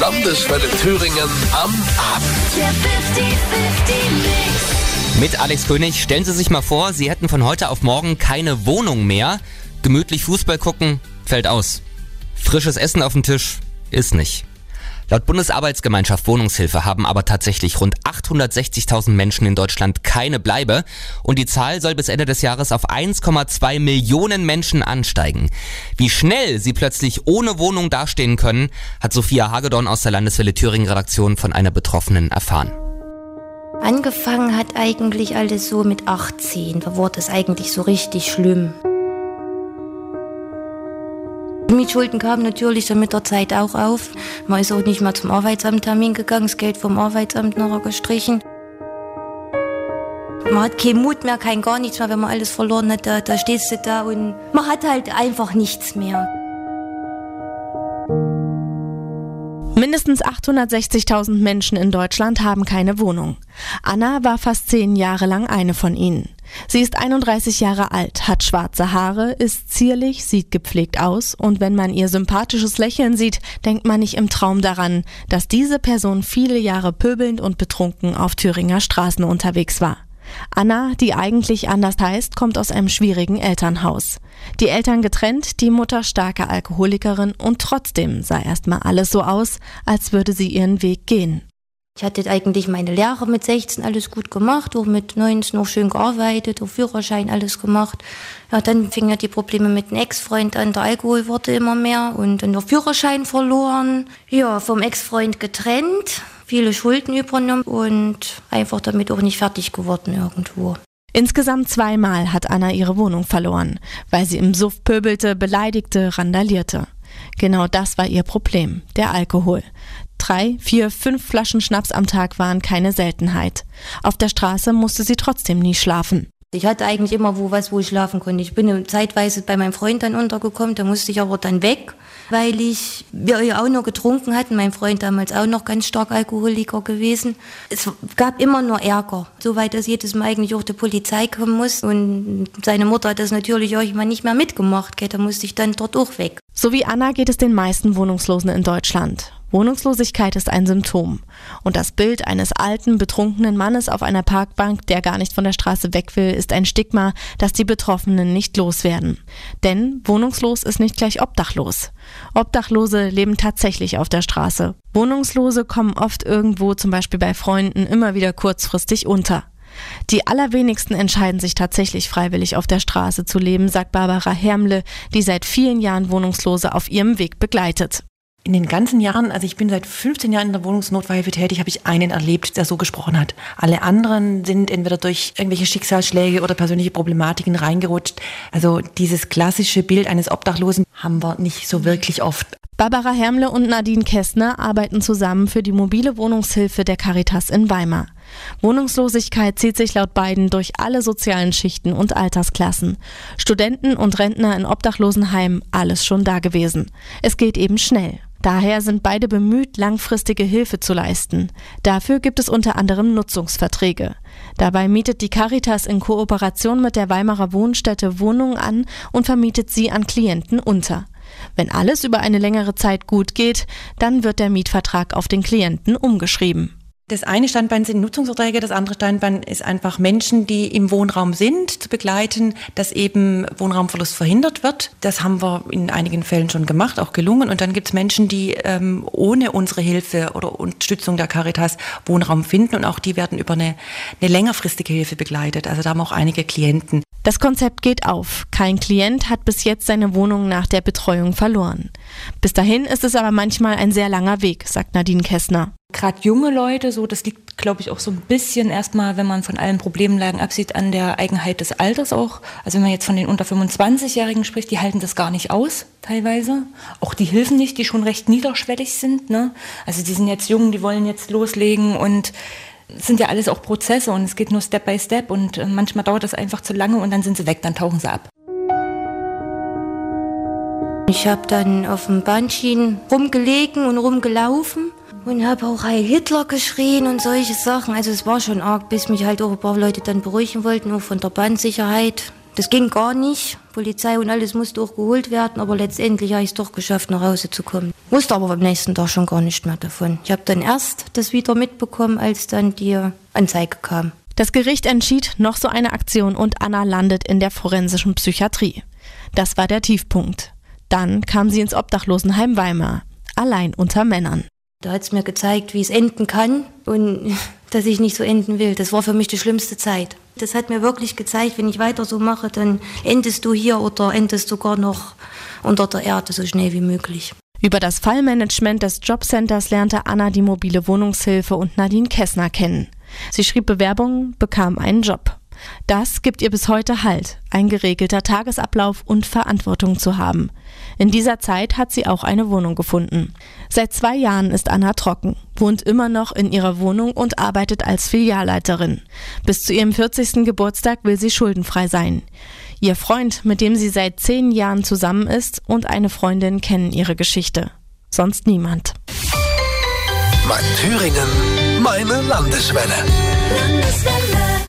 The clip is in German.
Landeswelle Thüringen am Abend. Der 50-50 Mit Alex König, stellen Sie sich mal vor, Sie hätten von heute auf morgen keine Wohnung mehr. Gemütlich Fußball gucken, fällt aus. Frisches Essen auf dem Tisch, ist nicht. Laut Bundesarbeitsgemeinschaft Wohnungshilfe haben aber tatsächlich rund 860.000 Menschen in Deutschland keine Bleibe und die Zahl soll bis Ende des Jahres auf 1,2 Millionen Menschen ansteigen. Wie schnell sie plötzlich ohne Wohnung dastehen können, hat Sophia Hagedorn aus der Landeswelle Thüringen Redaktion von einer Betroffenen erfahren. Angefangen hat eigentlich alles so mit 18. Da wurde es eigentlich so richtig schlimm. Die Mietschulden kamen natürlich dann mit der Zeit auch auf. Man ist auch nicht mehr zum Arbeitsamt Termin gegangen, das Geld vom Arbeitsamt nachher gestrichen. Man hat keinen Mut mehr, kein gar nichts mehr, wenn man alles verloren hat. Da, da stehst du da und man hat halt einfach nichts mehr. Mindestens 860.000 Menschen in Deutschland haben keine Wohnung. Anna war fast zehn Jahre lang eine von ihnen. Sie ist 31 Jahre alt, hat schwarze Haare, ist zierlich, sieht gepflegt aus und wenn man ihr sympathisches Lächeln sieht, denkt man nicht im Traum daran, dass diese Person viele Jahre pöbelnd und betrunken auf Thüringer Straßen unterwegs war. Anna, die eigentlich anders heißt, kommt aus einem schwierigen Elternhaus. Die Eltern getrennt, die Mutter starke Alkoholikerin und trotzdem sah erstmal alles so aus, als würde sie ihren Weg gehen. Ich hatte eigentlich meine Lehre mit 16 alles gut gemacht, auch mit 19 noch schön gearbeitet, auch Führerschein alles gemacht. Ja, dann fingen ja die Probleme mit dem Ex-Freund an, der Alkohol wurde immer mehr und dann der Führerschein verloren. Ja, vom Ex-Freund getrennt, viele Schulden übernommen und einfach damit auch nicht fertig geworden irgendwo. Insgesamt zweimal hat Anna ihre Wohnung verloren, weil sie im Suff pöbelte, beleidigte, randalierte. Genau das war ihr Problem, der Alkohol. Drei, vier, fünf Flaschen Schnaps am Tag waren keine Seltenheit. Auf der Straße musste sie trotzdem nie schlafen. Ich hatte eigentlich immer wo was, wo ich schlafen konnte. Ich bin zeitweise bei meinem Freund dann untergekommen, da musste ich aber dann weg, weil ich, wir ja auch noch getrunken hatten, mein Freund damals auch noch ganz stark Alkoholiker gewesen. Es gab immer nur Ärger, soweit dass jedes Mal eigentlich auch die Polizei kommen muss und seine Mutter hat das natürlich auch immer nicht mehr mitgemacht, da musste ich dann dort auch weg. So wie Anna geht es den meisten Wohnungslosen in Deutschland. Wohnungslosigkeit ist ein Symptom. Und das Bild eines alten, betrunkenen Mannes auf einer Parkbank, der gar nicht von der Straße weg will, ist ein Stigma, das die Betroffenen nicht loswerden. Denn wohnungslos ist nicht gleich obdachlos. Obdachlose leben tatsächlich auf der Straße. Wohnungslose kommen oft irgendwo, zum Beispiel bei Freunden, immer wieder kurzfristig unter. Die allerwenigsten entscheiden sich tatsächlich freiwillig auf der Straße zu leben, sagt Barbara Hermle, die seit vielen Jahren Wohnungslose auf ihrem Weg begleitet. In den ganzen Jahren, also ich bin seit 15 Jahren in der Wohnungsnotweihilfe tätig, habe ich einen erlebt, der so gesprochen hat. Alle anderen sind entweder durch irgendwelche Schicksalsschläge oder persönliche Problematiken reingerutscht. Also dieses klassische Bild eines Obdachlosen haben wir nicht so wirklich oft. Barbara Hermle und Nadine Kästner arbeiten zusammen für die mobile Wohnungshilfe der Caritas in Weimar. Wohnungslosigkeit zieht sich laut beiden durch alle sozialen Schichten und Altersklassen. Studenten und Rentner in Obdachlosenheimen, alles schon da gewesen. Es geht eben schnell. Daher sind beide bemüht, langfristige Hilfe zu leisten. Dafür gibt es unter anderem Nutzungsverträge. Dabei mietet die Caritas in Kooperation mit der Weimarer Wohnstätte Wohnungen an und vermietet sie an Klienten unter. Wenn alles über eine längere Zeit gut geht, dann wird der Mietvertrag auf den Klienten umgeschrieben. Das eine Standbein sind Nutzungsverträge, das andere Standbein ist einfach Menschen, die im Wohnraum sind, zu begleiten, dass eben Wohnraumverlust verhindert wird. Das haben wir in einigen Fällen schon gemacht, auch gelungen. Und dann gibt es Menschen, die ähm, ohne unsere Hilfe oder Unterstützung der Caritas Wohnraum finden und auch die werden über eine, eine längerfristige Hilfe begleitet. Also da haben auch einige Klienten. Das Konzept geht auf. Kein Klient hat bis jetzt seine Wohnung nach der Betreuung verloren. Bis dahin ist es aber manchmal ein sehr langer Weg, sagt Nadine Kessner. Gerade junge Leute, so das liegt, glaube ich, auch so ein bisschen erstmal, wenn man von allen Problemlagen absieht, an der Eigenheit des Alters auch. Also wenn man jetzt von den unter 25-Jährigen spricht, die halten das gar nicht aus, teilweise. Auch die Hilfen nicht, die schon recht niederschwellig sind. Ne? Also die sind jetzt jung, die wollen jetzt loslegen und sind ja alles auch Prozesse und es geht nur Step by Step und äh, manchmal dauert das einfach zu lange und dann sind sie weg, dann tauchen sie ab. Ich habe dann auf dem Bahnschienen rumgelegen und rumgelaufen und habe auch Heil Hitler geschrien und solche Sachen. Also es war schon arg, bis mich halt auch ein paar Leute dann beruhigen wollten, auch von der Bahnsicherheit. Das ging gar nicht. Polizei und alles musste auch geholt werden, aber letztendlich habe ich es doch geschafft, nach Hause zu kommen. Wusste aber am nächsten Tag schon gar nicht mehr davon. Ich habe dann erst das wieder mitbekommen, als dann die Anzeige kam. Das Gericht entschied noch so eine Aktion und Anna landet in der forensischen Psychiatrie. Das war der Tiefpunkt. Dann kam sie ins Obdachlosenheim Weimar, allein unter Männern. Da hat es mir gezeigt, wie es enden kann und dass ich nicht so enden will. Das war für mich die schlimmste Zeit. Das hat mir wirklich gezeigt, wenn ich weiter so mache, dann endest du hier oder endest sogar noch unter der Erde so schnell wie möglich. Über das Fallmanagement des Jobcenters lernte Anna die mobile Wohnungshilfe und Nadine Kessner kennen. Sie schrieb Bewerbungen, bekam einen Job. Das gibt ihr bis heute Halt, ein geregelter Tagesablauf und Verantwortung zu haben. In dieser Zeit hat sie auch eine Wohnung gefunden. Seit zwei Jahren ist Anna trocken, wohnt immer noch in ihrer Wohnung und arbeitet als Filialleiterin. Bis zu ihrem 40. Geburtstag will sie schuldenfrei sein. Ihr Freund, mit dem sie seit zehn Jahren zusammen ist, und eine Freundin kennen ihre Geschichte. Sonst niemand. Mein Thüringen, meine Landeswelle.